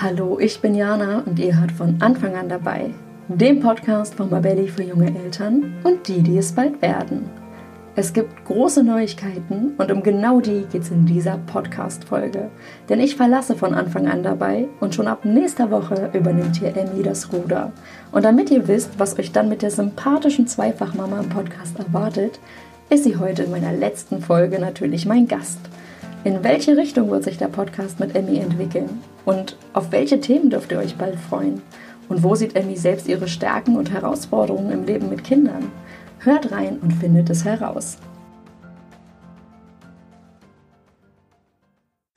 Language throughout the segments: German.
Hallo, ich bin Jana und ihr hört von Anfang an dabei. Dem Podcast von Babelli für junge Eltern und die, die es bald werden. Es gibt große Neuigkeiten und um genau die geht es in dieser Podcast-Folge. Denn ich verlasse von Anfang an dabei und schon ab nächster Woche übernimmt hier Emmy das Ruder. Und damit ihr wisst, was euch dann mit der sympathischen Zweifachmama im Podcast erwartet, ist sie heute in meiner letzten Folge natürlich mein Gast. In welche Richtung wird sich der Podcast mit Emmy entwickeln? Und auf welche Themen dürft ihr euch bald freuen? Und wo sieht Emmy selbst ihre Stärken und Herausforderungen im Leben mit Kindern? Hört rein und findet es heraus.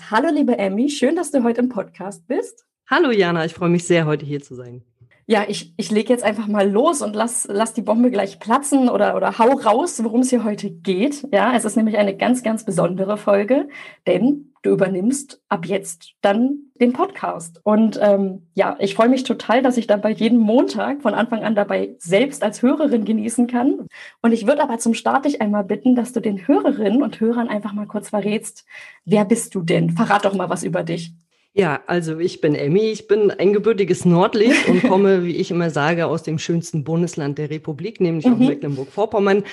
Hallo liebe Emmy, schön, dass du heute im Podcast bist. Hallo Jana, ich freue mich sehr, heute hier zu sein. Ja, ich, ich lege jetzt einfach mal los und lass, lass die Bombe gleich platzen oder, oder hau raus, worum es hier heute geht. Ja, es ist nämlich eine ganz, ganz besondere Folge, denn du übernimmst ab jetzt dann den Podcast. Und ähm, ja, ich freue mich total, dass ich dann bei jedem Montag von Anfang an dabei selbst als Hörerin genießen kann. Und ich würde aber zum Start dich einmal bitten, dass du den Hörerinnen und Hörern einfach mal kurz verrätst, wer bist du denn? Verrat doch mal was über dich. Ja, also ich bin Emmy, ich bin ein gebürtiges Nordlicht und komme, wie ich immer sage, aus dem schönsten Bundesland der Republik, nämlich mhm. aus Mecklenburg-Vorpommern.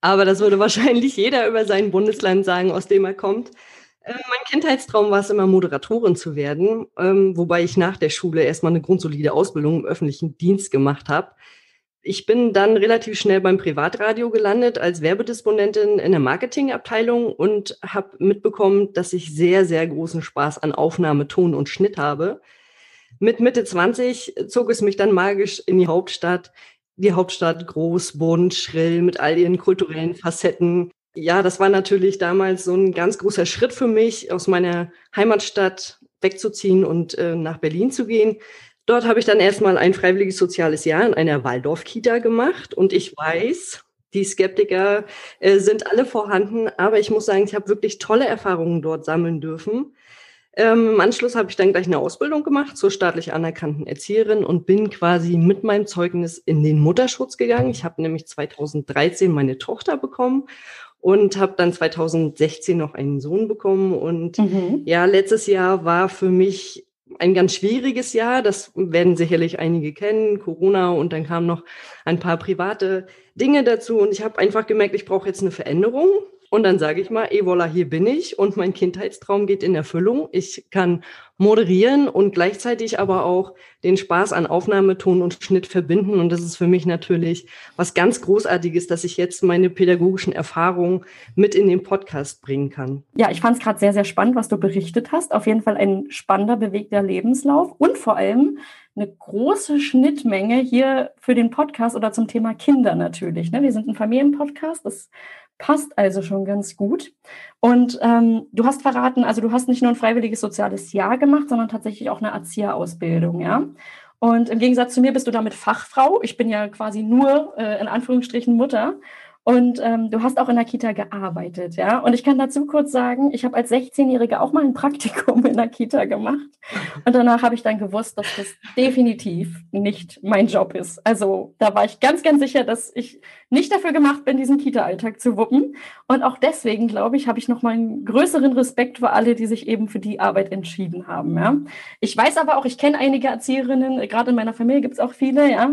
Aber das würde wahrscheinlich jeder über sein Bundesland sagen, aus dem er kommt. Äh, mein Kindheitstraum war es immer, Moderatorin zu werden, ähm, wobei ich nach der Schule erstmal eine grundsolide Ausbildung im öffentlichen Dienst gemacht habe. Ich bin dann relativ schnell beim Privatradio gelandet als Werbedisponentin in der Marketingabteilung und habe mitbekommen, dass ich sehr, sehr großen Spaß an Aufnahme, Ton und Schnitt habe. Mit Mitte 20 zog es mich dann magisch in die Hauptstadt. Die Hauptstadt groß, bunt, schrill, mit all ihren kulturellen Facetten. Ja, das war natürlich damals so ein ganz großer Schritt für mich, aus meiner Heimatstadt wegzuziehen und äh, nach Berlin zu gehen. Dort habe ich dann erstmal ein freiwilliges soziales Jahr in einer Waldorf-Kita gemacht und ich weiß, die Skeptiker äh, sind alle vorhanden, aber ich muss sagen, ich habe wirklich tolle Erfahrungen dort sammeln dürfen. Ähm, Im Anschluss habe ich dann gleich eine Ausbildung gemacht zur staatlich anerkannten Erzieherin und bin quasi mit meinem Zeugnis in den Mutterschutz gegangen. Ich habe nämlich 2013 meine Tochter bekommen und habe dann 2016 noch einen Sohn bekommen. Und mhm. ja, letztes Jahr war für mich ein ganz schwieriges Jahr. Das werden sicherlich einige kennen, Corona und dann kamen noch ein paar private Dinge dazu und ich habe einfach gemerkt, ich brauche jetzt eine Veränderung. Und dann sage ich mal, eh voilà, hier bin ich und mein Kindheitstraum geht in Erfüllung. Ich kann moderieren und gleichzeitig aber auch den Spaß an Aufnahme, Ton und Schnitt verbinden. Und das ist für mich natürlich was ganz Großartiges, dass ich jetzt meine pädagogischen Erfahrungen mit in den Podcast bringen kann. Ja, ich fand es gerade sehr, sehr spannend, was du berichtet hast. Auf jeden Fall ein spannender, bewegter Lebenslauf und vor allem eine große Schnittmenge hier für den Podcast oder zum Thema Kinder natürlich. Ne? Wir sind ein Familienpodcast. Das passt also schon ganz gut. Und ähm, du hast verraten, also du hast nicht nur ein freiwilliges soziales Jahr gemacht, sondern tatsächlich auch eine Erzieherausbildung, ja. Und im Gegensatz zu mir bist du damit Fachfrau. Ich bin ja quasi nur äh, in Anführungsstrichen Mutter. Und ähm, du hast auch in der Kita gearbeitet, ja. Und ich kann dazu kurz sagen, ich habe als 16-Jährige auch mal ein Praktikum in der Kita gemacht. Und danach habe ich dann gewusst, dass das definitiv nicht mein Job ist. Also da war ich ganz, ganz sicher, dass ich nicht dafür gemacht bin, diesen Kita-Alltag zu wuppen. Und auch deswegen, glaube ich, habe ich noch mal einen größeren Respekt für alle, die sich eben für die Arbeit entschieden haben. Ja. Ich weiß aber auch, ich kenne einige Erzieherinnen, gerade in meiner Familie gibt es auch viele, ja.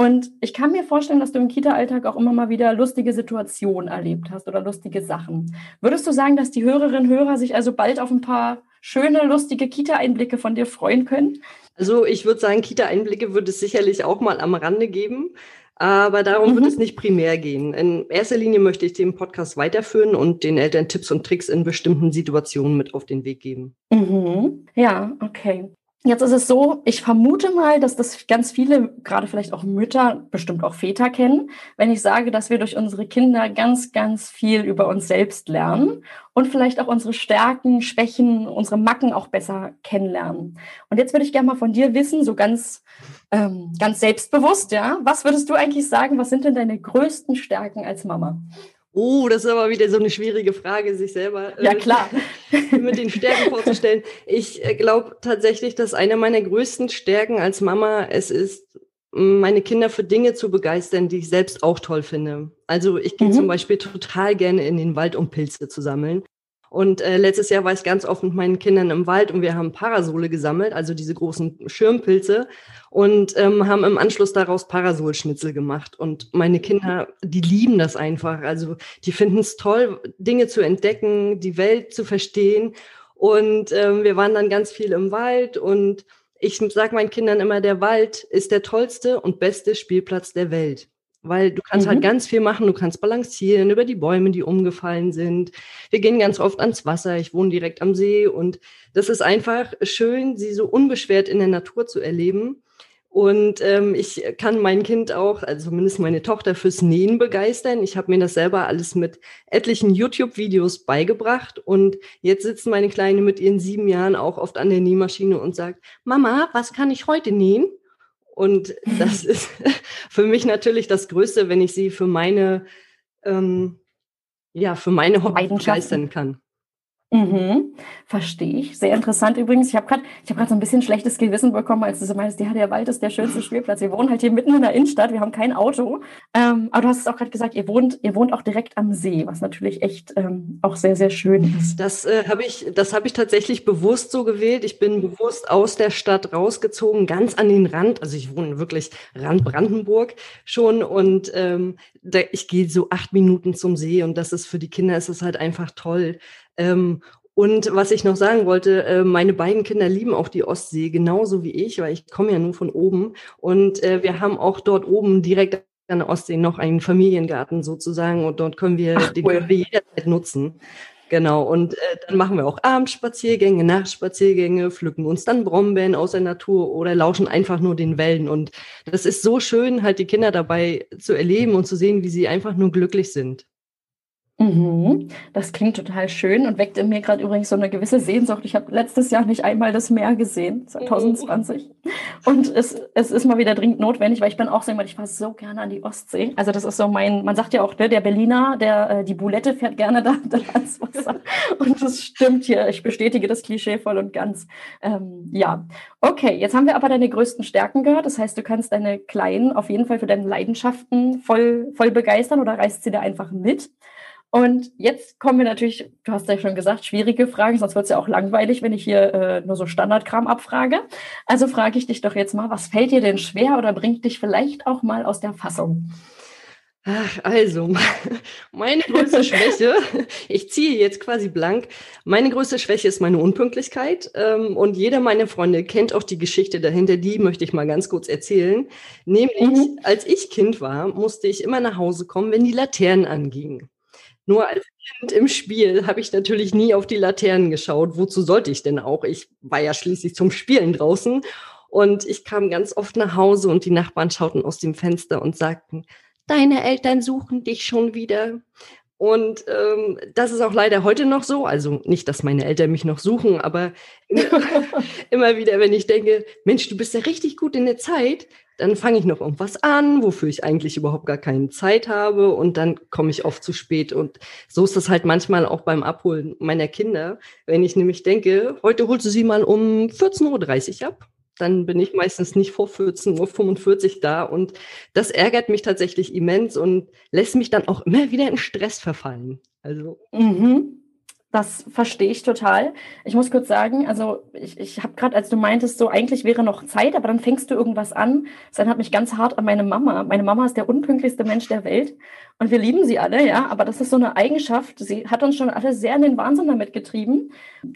Und ich kann mir vorstellen, dass du im Kita-Alltag auch immer mal wieder lustige Situationen erlebt hast oder lustige Sachen. Würdest du sagen, dass die Hörerinnen und Hörer sich also bald auf ein paar schöne, lustige Kita-Einblicke von dir freuen können? Also ich würde sagen, Kita-Einblicke würde es sicherlich auch mal am Rande geben. Aber darum mhm. wird es nicht primär gehen. In erster Linie möchte ich den Podcast weiterführen und den Eltern Tipps und Tricks in bestimmten Situationen mit auf den Weg geben. Mhm. Ja, okay. Jetzt ist es so, ich vermute mal, dass das ganz viele, gerade vielleicht auch Mütter, bestimmt auch Väter kennen, wenn ich sage, dass wir durch unsere Kinder ganz, ganz viel über uns selbst lernen und vielleicht auch unsere Stärken, Schwächen, unsere Macken auch besser kennenlernen. Und jetzt würde ich gerne mal von dir wissen, so ganz, ähm, ganz selbstbewusst, ja, was würdest du eigentlich sagen, was sind denn deine größten Stärken als Mama? Oh, das ist aber wieder so eine schwierige Frage, sich selber äh, ja, klar. mit den Stärken vorzustellen. Ich äh, glaube tatsächlich, dass eine meiner größten Stärken als Mama es ist, meine Kinder für Dinge zu begeistern, die ich selbst auch toll finde. Also ich gehe mhm. zum Beispiel total gerne in den Wald, um Pilze zu sammeln. Und äh, letztes Jahr war ich ganz oft mit meinen Kindern im Wald und wir haben Parasole gesammelt, also diese großen Schirmpilze und ähm, haben im Anschluss daraus Parasolschnitzel gemacht. Und meine Kinder, die lieben das einfach. Also die finden es toll, Dinge zu entdecken, die Welt zu verstehen. Und ähm, wir waren dann ganz viel im Wald und ich sage meinen Kindern immer, der Wald ist der tollste und beste Spielplatz der Welt. Weil du kannst halt mhm. halt ganz viel machen, du kannst balancieren über die Bäume, die umgefallen sind. Wir gehen ganz oft ans Wasser, ich wohne direkt am See und das ist einfach schön, sie so unbeschwert in der Natur zu erleben. Und ähm, ich kann mein Kind auch, also zumindest meine Tochter, fürs Nähen begeistern. Ich habe mir das selber alles mit etlichen YouTube-Videos beigebracht. Und jetzt sitzt meine Kleine mit ihren sieben Jahren auch oft an der Nähmaschine und sagt, Mama, was kann ich heute nähen? Und das ist für mich natürlich das Größte, wenn ich sie für meine, ähm, ja, für meine Hobby begeistern kann. Mhm, verstehe ich. Sehr interessant übrigens. Ich habe gerade ich hab grad so ein bisschen schlechtes Gewissen bekommen, als du so meinst, ja, der Wald ist der schönste Spielplatz. Wir wohnen halt hier mitten in der Innenstadt, wir haben kein Auto. Ähm, aber du hast es auch gerade gesagt, ihr wohnt, ihr wohnt auch direkt am See, was natürlich echt ähm, auch sehr, sehr schön ist. Das äh, habe ich, das habe ich tatsächlich bewusst so gewählt. Ich bin bewusst aus der Stadt rausgezogen, ganz an den Rand. Also ich wohne wirklich Rand Brandenburg schon und ähm, da, ich gehe so acht Minuten zum See und das ist für die Kinder ist es halt einfach toll. Ähm, und was ich noch sagen wollte, äh, meine beiden Kinder lieben auch die Ostsee, genauso wie ich, weil ich komme ja nur von oben. Und äh, wir haben auch dort oben direkt an der Ostsee noch einen Familiengarten sozusagen und dort können wir Ach, den cool. können wir jederzeit nutzen. Genau, und äh, dann machen wir auch Abendspaziergänge, Nachtspaziergänge, pflücken uns dann Brombeeren aus der Natur oder lauschen einfach nur den Wellen. Und das ist so schön, halt die Kinder dabei zu erleben und zu sehen, wie sie einfach nur glücklich sind. Mhm. Das klingt total schön und weckt in mir gerade übrigens so eine gewisse Sehnsucht. Ich habe letztes Jahr nicht einmal das Meer gesehen, 2020. Mhm. Und es, es ist mal wieder dringend notwendig, weil ich bin auch so jemand, ich fahre so gerne an die Ostsee. Also das ist so mein, man sagt ja auch, ne, der Berliner, der äh, die Boulette fährt gerne da, da ans Wasser. Und das stimmt hier. Ich bestätige das Klischee voll und ganz. Ähm, ja, okay. Jetzt haben wir aber deine größten Stärken gehört. Das heißt, du kannst deine Kleinen auf jeden Fall für deine Leidenschaften voll, voll begeistern oder reißt sie da einfach mit. Und jetzt kommen wir natürlich, du hast ja schon gesagt, schwierige Fragen, sonst wird es ja auch langweilig, wenn ich hier äh, nur so Standardkram abfrage. Also frage ich dich doch jetzt mal, was fällt dir denn schwer oder bringt dich vielleicht auch mal aus der Fassung? Ach, also, meine größte Schwäche, ich ziehe jetzt quasi blank, meine größte Schwäche ist meine Unpünktlichkeit. Ähm, und jeder meiner Freunde kennt auch die Geschichte dahinter, die möchte ich mal ganz kurz erzählen. Nämlich, mhm. als ich Kind war, musste ich immer nach Hause kommen, wenn die Laternen angingen. Nur als Kind im Spiel habe ich natürlich nie auf die Laternen geschaut. Wozu sollte ich denn auch? Ich war ja schließlich zum Spielen draußen. Und ich kam ganz oft nach Hause und die Nachbarn schauten aus dem Fenster und sagten, deine Eltern suchen dich schon wieder. Und ähm, das ist auch leider heute noch so. Also nicht, dass meine Eltern mich noch suchen, aber immer wieder, wenn ich denke, Mensch, du bist ja richtig gut in der Zeit, dann fange ich noch irgendwas an, wofür ich eigentlich überhaupt gar keine Zeit habe und dann komme ich oft zu spät. Und so ist das halt manchmal auch beim Abholen meiner Kinder. Wenn ich nämlich denke, heute holst du sie mal um 14.30 Uhr ab, dann bin ich meistens nicht vor 14.45 Uhr da und das ärgert mich tatsächlich immens und lässt mich dann auch immer wieder in Stress verfallen. Also. Mhm. Das verstehe ich total. Ich muss kurz sagen, also ich, ich habe gerade, als du meintest, so eigentlich wäre noch Zeit, aber dann fängst du irgendwas an. Das erinnert mich ganz hart an meine Mama. Meine Mama ist der unpünktlichste Mensch der Welt und wir lieben sie alle, ja. Aber das ist so eine Eigenschaft. Sie hat uns schon alle sehr in den Wahnsinn damit getrieben.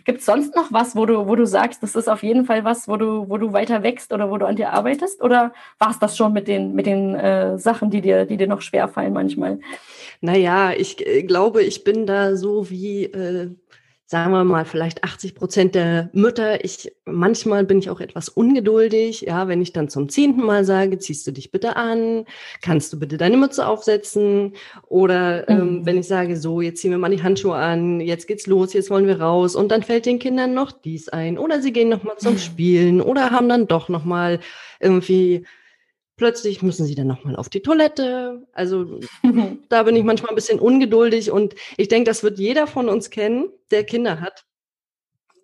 Gibt es sonst noch was, wo du, wo du sagst, das ist auf jeden Fall was, wo du, wo du weiter wächst oder wo du an dir arbeitest? Oder war es das schon mit den, mit den äh, Sachen, die dir, die dir noch schwerfallen manchmal? Naja, ich äh, glaube, ich bin da so wie, äh, sagen wir mal, vielleicht 80 Prozent der Mütter. Ich, manchmal bin ich auch etwas ungeduldig. Ja, wenn ich dann zum zehnten Mal sage, ziehst du dich bitte an, kannst du bitte deine Mütze aufsetzen? Oder ähm, mhm. wenn ich sage, so, jetzt ziehen wir mal die Handschuhe an, jetzt geht's los, jetzt wollen wir raus. Und dann fällt den Kindern noch dies ein. Oder sie gehen nochmal zum Spielen oder haben dann doch nochmal irgendwie Plötzlich müssen sie dann nochmal auf die Toilette. Also da bin ich manchmal ein bisschen ungeduldig und ich denke, das wird jeder von uns kennen, der Kinder hat.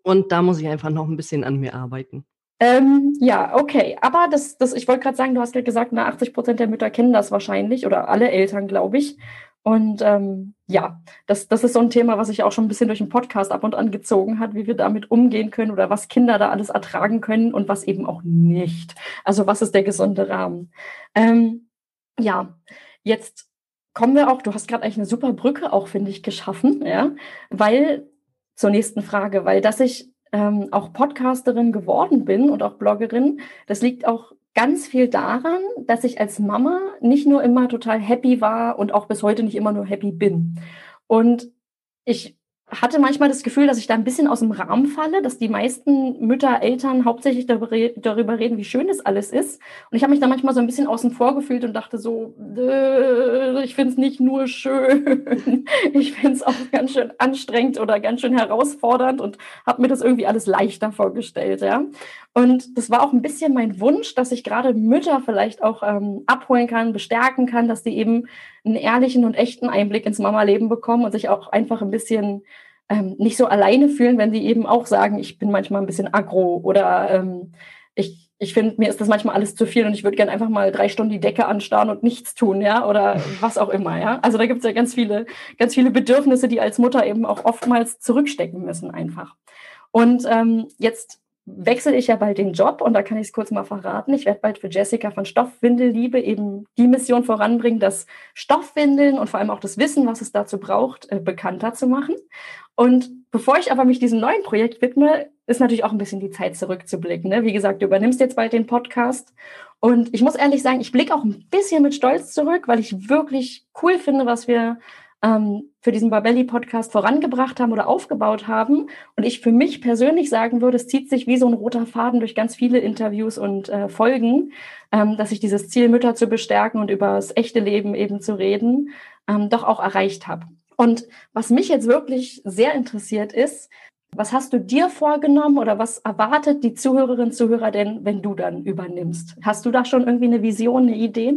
Und da muss ich einfach noch ein bisschen an mir arbeiten. Ähm, ja, okay. Aber das, das, ich wollte gerade sagen, du hast ja gesagt, na, 80 Prozent der Mütter kennen das wahrscheinlich oder alle Eltern, glaube ich. Und ähm, ja, das, das ist so ein Thema, was sich auch schon ein bisschen durch den Podcast ab und an gezogen hat, wie wir damit umgehen können oder was Kinder da alles ertragen können und was eben auch nicht. Also was ist der gesunde Rahmen? Ähm, ja, jetzt kommen wir auch, du hast gerade eigentlich eine super Brücke auch, finde ich, geschaffen, ja, weil zur nächsten Frage, weil dass ich ähm, auch Podcasterin geworden bin und auch Bloggerin, das liegt auch ganz viel daran, dass ich als Mama nicht nur immer total happy war und auch bis heute nicht immer nur happy bin. Und ich hatte manchmal das Gefühl, dass ich da ein bisschen aus dem Rahmen falle, dass die meisten Mütter, Eltern hauptsächlich darüber reden, wie schön das alles ist. Und ich habe mich da manchmal so ein bisschen außen vor gefühlt und dachte so, äh, ich finde es nicht nur schön, ich finde es auch ganz schön anstrengend oder ganz schön herausfordernd und habe mir das irgendwie alles leichter vorgestellt. Ja? Und das war auch ein bisschen mein Wunsch, dass ich gerade Mütter vielleicht auch ähm, abholen kann, bestärken kann, dass sie eben einen ehrlichen und echten Einblick ins Mama-Leben bekommen und sich auch einfach ein bisschen ähm, nicht so alleine fühlen, wenn sie eben auch sagen, ich bin manchmal ein bisschen aggro oder ähm, ich, ich finde, mir ist das manchmal alles zu viel und ich würde gerne einfach mal drei Stunden die Decke anstarren und nichts tun, ja, oder was auch immer, ja. Also da gibt es ja ganz viele, ganz viele Bedürfnisse, die als Mutter eben auch oftmals zurückstecken müssen einfach. Und ähm, jetzt wechsle ich ja bald den Job und da kann ich es kurz mal verraten. Ich werde bald für Jessica von Stoffwindelliebe eben die Mission voranbringen, das Stoffwindeln und vor allem auch das Wissen, was es dazu braucht, äh, bekannter zu machen. Und bevor ich aber mich diesem neuen Projekt widme, ist natürlich auch ein bisschen die Zeit zurückzublicken. Ne? Wie gesagt, du übernimmst jetzt bald den Podcast. Und ich muss ehrlich sagen, ich blicke auch ein bisschen mit Stolz zurück, weil ich wirklich cool finde, was wir ähm, für diesen Barbelli-Podcast vorangebracht haben oder aufgebaut haben. Und ich für mich persönlich sagen würde, es zieht sich wie so ein roter Faden durch ganz viele Interviews und äh, Folgen, ähm, dass ich dieses Ziel, Mütter zu bestärken und über das echte Leben eben zu reden, ähm, doch auch erreicht habe. Und was mich jetzt wirklich sehr interessiert ist, was hast du dir vorgenommen oder was erwartet die Zuhörerinnen und Zuhörer denn, wenn du dann übernimmst? Hast du da schon irgendwie eine Vision, eine Idee?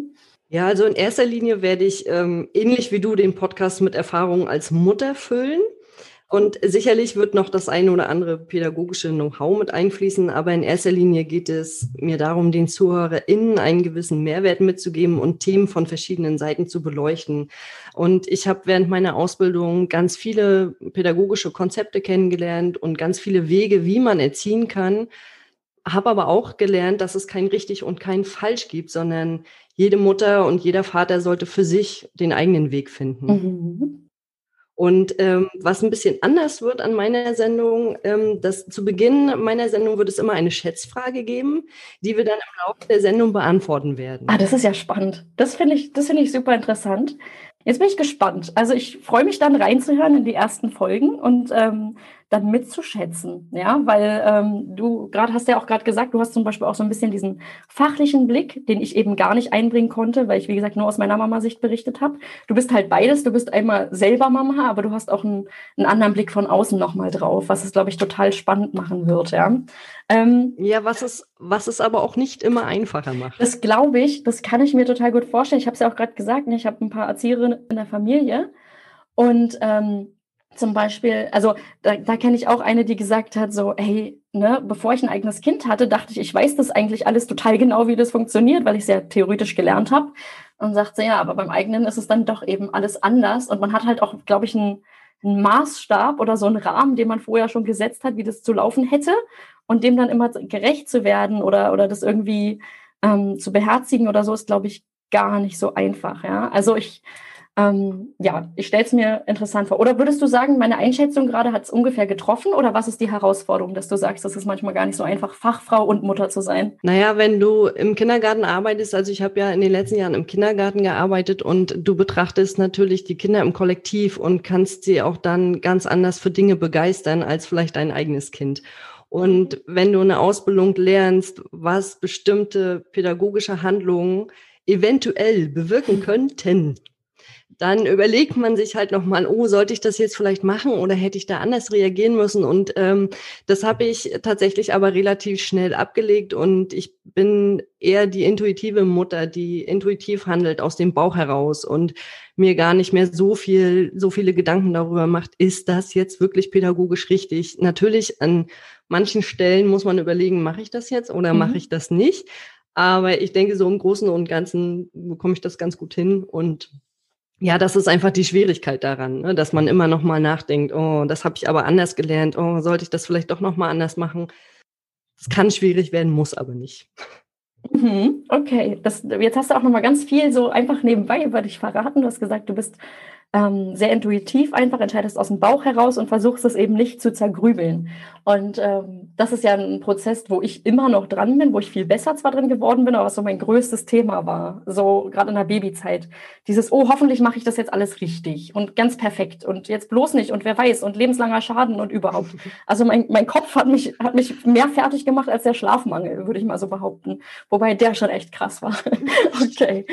Ja, also in erster Linie werde ich ähm, ähnlich wie du den Podcast mit Erfahrungen als Mutter füllen. Und sicherlich wird noch das eine oder andere pädagogische Know-how mit einfließen, aber in erster Linie geht es mir darum, den ZuhörerInnen einen gewissen Mehrwert mitzugeben und Themen von verschiedenen Seiten zu beleuchten. Und ich habe während meiner Ausbildung ganz viele pädagogische Konzepte kennengelernt und ganz viele Wege, wie man erziehen kann, habe aber auch gelernt, dass es kein richtig und kein falsch gibt, sondern jede Mutter und jeder Vater sollte für sich den eigenen Weg finden. Mhm. Und ähm, was ein bisschen anders wird an meiner Sendung, ähm, dass zu Beginn meiner Sendung wird es immer eine Schätzfrage geben, die wir dann im Laufe der Sendung beantworten werden. Ah, das ist ja spannend. Das finde ich, das finde ich super interessant. Jetzt bin ich gespannt. Also ich freue mich dann reinzuhören in die ersten Folgen und ähm, dann mitzuschätzen, ja, weil ähm, du gerade hast ja auch gerade gesagt, du hast zum Beispiel auch so ein bisschen diesen fachlichen Blick, den ich eben gar nicht einbringen konnte, weil ich wie gesagt nur aus meiner Mama-Sicht berichtet habe. Du bist halt beides, du bist einmal selber Mama, aber du hast auch einen, einen anderen Blick von außen nochmal drauf, was es glaube ich total spannend machen wird, ja. Ähm, ja, was es was es aber auch nicht immer einfacher macht. Das glaube ich, das kann ich mir total gut vorstellen. Ich habe es ja auch gerade gesagt, ne, ich habe ein paar Erzieherinnen in der Familie und ähm, zum Beispiel, also da, da kenne ich auch eine, die gesagt hat, so, hey, ne, bevor ich ein eigenes Kind hatte, dachte ich, ich weiß das eigentlich alles total genau, wie das funktioniert, weil ich es ja theoretisch gelernt habe. Und sagt sie, ja, aber beim eigenen ist es dann doch eben alles anders. Und man hat halt auch, glaube ich, einen, einen Maßstab oder so einen Rahmen, den man vorher schon gesetzt hat, wie das zu laufen hätte. Und dem dann immer gerecht zu werden oder, oder das irgendwie ähm, zu beherzigen oder so, ist, glaube ich, gar nicht so einfach. Ja, also ich, ähm, ja, ich stelle es mir interessant vor. Oder würdest du sagen, meine Einschätzung gerade hat es ungefähr getroffen? Oder was ist die Herausforderung, dass du sagst, es ist manchmal gar nicht so einfach, Fachfrau und Mutter zu sein? Naja, wenn du im Kindergarten arbeitest, also ich habe ja in den letzten Jahren im Kindergarten gearbeitet und du betrachtest natürlich die Kinder im Kollektiv und kannst sie auch dann ganz anders für Dinge begeistern als vielleicht dein eigenes Kind. Und wenn du eine Ausbildung lernst, was bestimmte pädagogische Handlungen eventuell bewirken könnten, dann überlegt man sich halt nochmal, oh, sollte ich das jetzt vielleicht machen oder hätte ich da anders reagieren müssen? Und ähm, das habe ich tatsächlich aber relativ schnell abgelegt und ich bin eher die intuitive Mutter, die intuitiv handelt aus dem Bauch heraus und mir gar nicht mehr so viel, so viele Gedanken darüber macht, ist das jetzt wirklich pädagogisch richtig? Natürlich an manchen Stellen muss man überlegen, mache ich das jetzt oder mhm. mache ich das nicht? Aber ich denke, so im Großen und Ganzen bekomme ich das ganz gut hin und ja, das ist einfach die Schwierigkeit daran, ne? dass man immer noch mal nachdenkt, oh, das habe ich aber anders gelernt, oh, sollte ich das vielleicht doch noch mal anders machen? Es kann schwierig werden, muss aber nicht. Mhm, okay, das, jetzt hast du auch noch mal ganz viel so einfach nebenbei über dich verraten. Du hast gesagt, du bist ähm, sehr intuitiv einfach, entscheidest aus dem Bauch heraus und versuchst es eben nicht zu zergrübeln. Und ähm, das ist ja ein Prozess, wo ich immer noch dran bin, wo ich viel besser zwar drin geworden bin, aber was so mein größtes Thema war, so gerade in der Babyzeit. Dieses, oh, hoffentlich mache ich das jetzt alles richtig und ganz perfekt und jetzt bloß nicht und wer weiß und lebenslanger Schaden und überhaupt. Also mein, mein Kopf hat mich, hat mich mehr fertig gemacht als der Schlafmangel, würde ich mal so behaupten. Wobei der schon echt krass war. okay.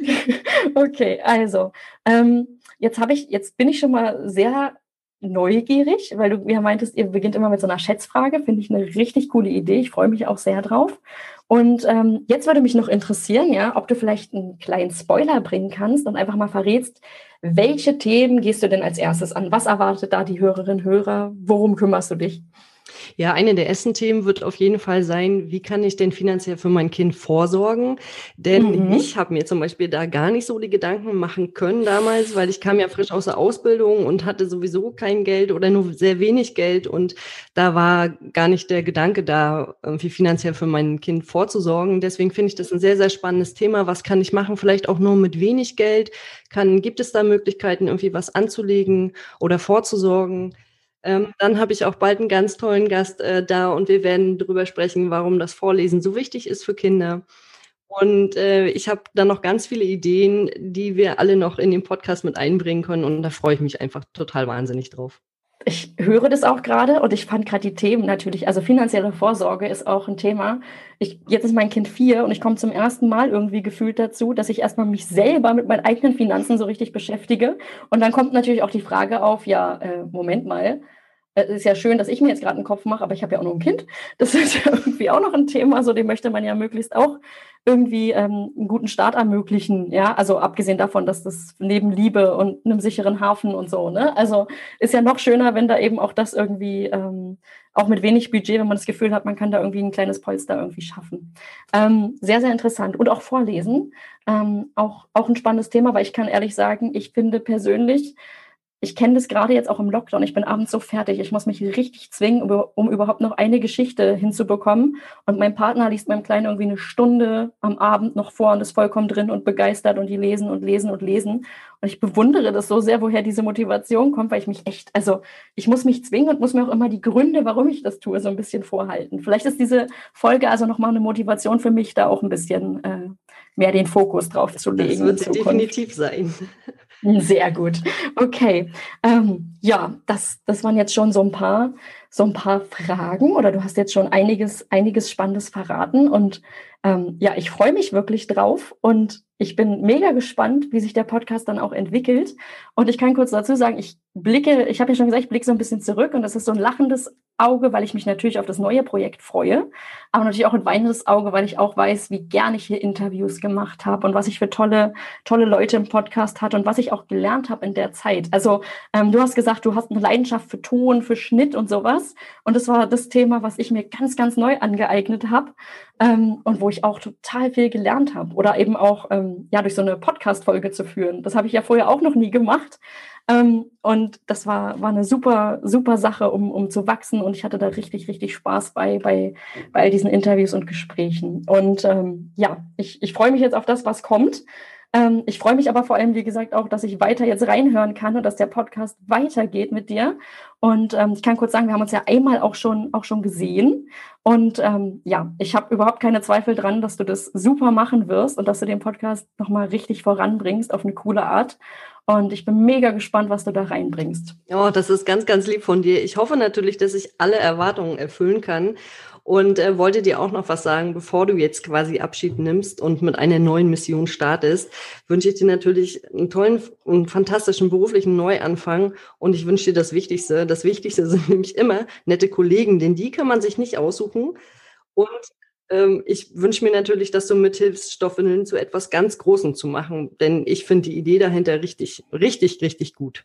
okay, also. Ähm, Jetzt habe ich, jetzt bin ich schon mal sehr neugierig, weil du ja meintest, ihr beginnt immer mit so einer Schätzfrage. Finde ich eine richtig coole Idee. Ich freue mich auch sehr drauf. Und ähm, jetzt würde mich noch interessieren, ja, ob du vielleicht einen kleinen Spoiler bringen kannst und einfach mal verrätst, welche Themen gehst du denn als erstes an? Was erwartet da die Hörerinnen Hörer? Worum kümmerst du dich? Ja, eine der ersten Themen wird auf jeden Fall sein, wie kann ich denn finanziell für mein Kind vorsorgen? Denn mhm. ich habe mir zum Beispiel da gar nicht so die Gedanken machen können damals, weil ich kam ja frisch aus der Ausbildung und hatte sowieso kein Geld oder nur sehr wenig Geld und da war gar nicht der Gedanke da, irgendwie finanziell für mein Kind vorzusorgen. Deswegen finde ich das ein sehr, sehr spannendes Thema. Was kann ich machen? Vielleicht auch nur mit wenig Geld? Kann, gibt es da Möglichkeiten, irgendwie was anzulegen oder vorzusorgen? Ähm, dann habe ich auch bald einen ganz tollen Gast äh, da und wir werden darüber sprechen, warum das Vorlesen so wichtig ist für Kinder. Und äh, ich habe dann noch ganz viele Ideen, die wir alle noch in den Podcast mit einbringen können. Und da freue ich mich einfach total wahnsinnig drauf. Ich höre das auch gerade und ich fand gerade die Themen natürlich, also finanzielle Vorsorge ist auch ein Thema. Ich, jetzt ist mein Kind vier und ich komme zum ersten Mal irgendwie gefühlt dazu, dass ich erstmal mich selber mit meinen eigenen Finanzen so richtig beschäftige. Und dann kommt natürlich auch die Frage auf, ja, äh, Moment mal, es ist ja schön, dass ich mir jetzt gerade einen Kopf mache, aber ich habe ja auch noch ein Kind. Das ist ja irgendwie auch noch ein Thema, so dem möchte man ja möglichst auch irgendwie ähm, einen guten Start ermöglichen. Ja, also abgesehen davon, dass das neben Liebe und einem sicheren Hafen und so, ne? Also ist ja noch schöner, wenn da eben auch das irgendwie ähm, auch mit wenig Budget, wenn man das Gefühl hat, man kann da irgendwie ein kleines Polster irgendwie schaffen. Ähm, sehr, sehr interessant. Und auch vorlesen. Ähm, auch, auch ein spannendes Thema, weil ich kann ehrlich sagen, ich finde persönlich, ich kenne das gerade jetzt auch im Lockdown. Ich bin abends so fertig. Ich muss mich richtig zwingen, um überhaupt noch eine Geschichte hinzubekommen. Und mein Partner liest meinem Kleinen irgendwie eine Stunde am Abend noch vor und ist vollkommen drin und begeistert und die lesen und lesen und lesen. Und ich bewundere das so sehr, woher diese Motivation kommt, weil ich mich echt, also ich muss mich zwingen und muss mir auch immer die Gründe, warum ich das tue, so ein bisschen vorhalten. Vielleicht ist diese Folge also nochmal eine Motivation für mich, da auch ein bisschen äh, mehr den Fokus drauf zu legen. Das wird definitiv sein. Sehr gut. Okay. Ähm, ja, das, das waren jetzt schon so ein paar, so ein paar Fragen oder du hast jetzt schon einiges, einiges Spannendes verraten und ähm, ja, ich freue mich wirklich drauf und ich bin mega gespannt, wie sich der Podcast dann auch entwickelt. Und ich kann kurz dazu sagen, ich blicke, ich habe ja schon gesagt, ich blicke so ein bisschen zurück und das ist so ein lachendes Auge, weil ich mich natürlich auf das neue Projekt freue, aber natürlich auch ein weinendes Auge, weil ich auch weiß, wie gern ich hier Interviews gemacht habe und was ich für tolle, tolle Leute im Podcast hatte und was ich auch gelernt habe in der Zeit. Also ähm, du hast gesagt, du hast eine Leidenschaft für Ton, für Schnitt und sowas. Und das war das Thema, was ich mir ganz, ganz neu angeeignet habe ähm, und wo ich auch total viel gelernt habe. Oder eben auch ähm, ja durch so eine Podcast-Folge zu führen. Das habe ich ja vorher auch noch nie gemacht. Ähm, und das war, war eine super, super Sache, um, um zu wachsen. Und ich hatte da richtig, richtig Spaß bei, bei, bei all diesen Interviews und Gesprächen. Und ähm, ja, ich, ich freue mich jetzt auf das, was kommt. Ähm, ich freue mich aber vor allem, wie gesagt, auch, dass ich weiter jetzt reinhören kann und dass der Podcast weitergeht mit dir. Und ähm, ich kann kurz sagen, wir haben uns ja einmal auch schon, auch schon gesehen. Und ähm, ja, ich habe überhaupt keine Zweifel dran, dass du das super machen wirst und dass du den Podcast nochmal richtig voranbringst auf eine coole Art. Und ich bin mega gespannt, was du da reinbringst. Oh, das ist ganz, ganz lieb von dir. Ich hoffe natürlich, dass ich alle Erwartungen erfüllen kann und äh, wollte dir auch noch was sagen, bevor du jetzt quasi Abschied nimmst und mit einer neuen Mission startest, wünsche ich dir natürlich einen tollen und fantastischen beruflichen Neuanfang und ich wünsche dir das Wichtigste. Das Wichtigste sind nämlich immer nette Kollegen, denn die kann man sich nicht aussuchen und ähm, ich wünsche mir natürlich, dass du mithilfst, Stoffwindeln zu etwas ganz Großem zu machen, denn ich finde die Idee dahinter richtig, richtig, richtig gut.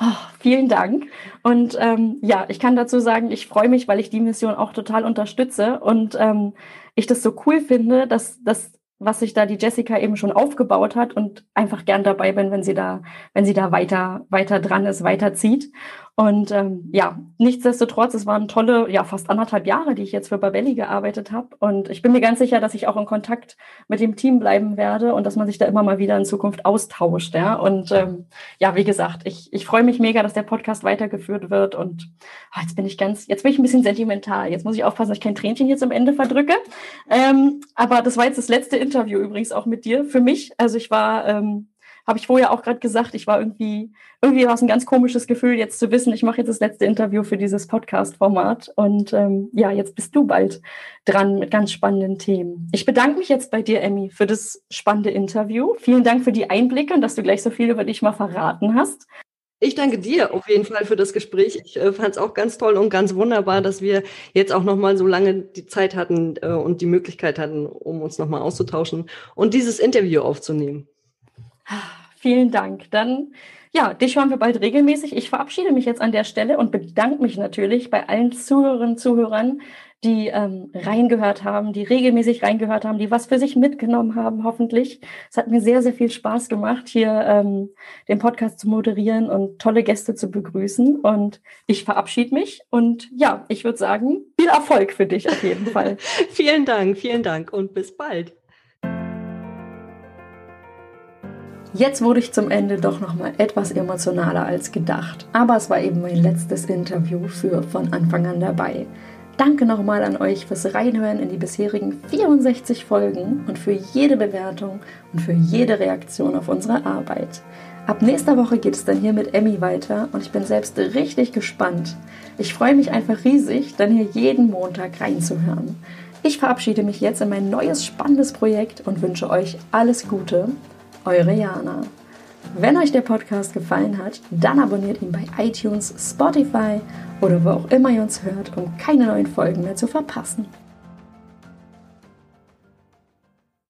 Oh, vielen Dank. Und ähm, ja, ich kann dazu sagen, ich freue mich, weil ich die Mission auch total unterstütze und ähm, ich das so cool finde, dass, dass was sich da die Jessica eben schon aufgebaut hat und einfach gern dabei bin, wenn sie da, wenn sie da weiter, weiter dran ist, weiterzieht. Und ähm, ja, nichtsdestotrotz, es waren tolle, ja, fast anderthalb Jahre, die ich jetzt für Babelli gearbeitet habe. Und ich bin mir ganz sicher, dass ich auch in Kontakt mit dem Team bleiben werde und dass man sich da immer mal wieder in Zukunft austauscht. Ja. Und ähm, ja, wie gesagt, ich, ich freue mich mega, dass der Podcast weitergeführt wird. Und oh, jetzt bin ich ganz, jetzt bin ich ein bisschen sentimental. Jetzt muss ich aufpassen, dass ich kein Tränchen jetzt am Ende verdrücke. Ähm, aber das war jetzt das letzte Interview übrigens auch mit dir für mich. Also ich war ähm, habe ich vorher auch gerade gesagt, ich war irgendwie, irgendwie war es ein ganz komisches Gefühl, jetzt zu wissen, ich mache jetzt das letzte Interview für dieses Podcast-Format. Und ähm, ja, jetzt bist du bald dran mit ganz spannenden Themen. Ich bedanke mich jetzt bei dir, Emmy, für das spannende Interview. Vielen Dank für die Einblicke und dass du gleich so viel über dich mal verraten hast. Ich danke dir auf jeden Fall für das Gespräch. Ich äh, fand es auch ganz toll und ganz wunderbar, dass wir jetzt auch noch mal so lange die Zeit hatten äh, und die Möglichkeit hatten, um uns noch mal auszutauschen und dieses Interview aufzunehmen. Vielen Dank. Dann, ja, dich hören wir bald regelmäßig. Ich verabschiede mich jetzt an der Stelle und bedanke mich natürlich bei allen Zuhörerinnen und Zuhörern, die ähm, reingehört haben, die regelmäßig reingehört haben, die was für sich mitgenommen haben, hoffentlich. Es hat mir sehr, sehr viel Spaß gemacht, hier ähm, den Podcast zu moderieren und tolle Gäste zu begrüßen. Und ich verabschiede mich und ja, ich würde sagen, viel Erfolg für dich auf jeden Fall. vielen Dank, vielen Dank und bis bald. Jetzt wurde ich zum Ende doch noch mal etwas emotionaler als gedacht, aber es war eben mein letztes Interview für von Anfang an dabei. Danke nochmal an euch fürs Reinhören in die bisherigen 64 Folgen und für jede Bewertung und für jede Reaktion auf unsere Arbeit. Ab nächster Woche geht es dann hier mit Emmy weiter und ich bin selbst richtig gespannt. Ich freue mich einfach riesig, dann hier jeden Montag reinzuhören. Ich verabschiede mich jetzt in mein neues spannendes Projekt und wünsche euch alles Gute eure Jana. Wenn euch der Podcast gefallen hat, dann abonniert ihn bei iTunes, Spotify oder wo auch immer ihr uns hört, um keine neuen Folgen mehr zu verpassen.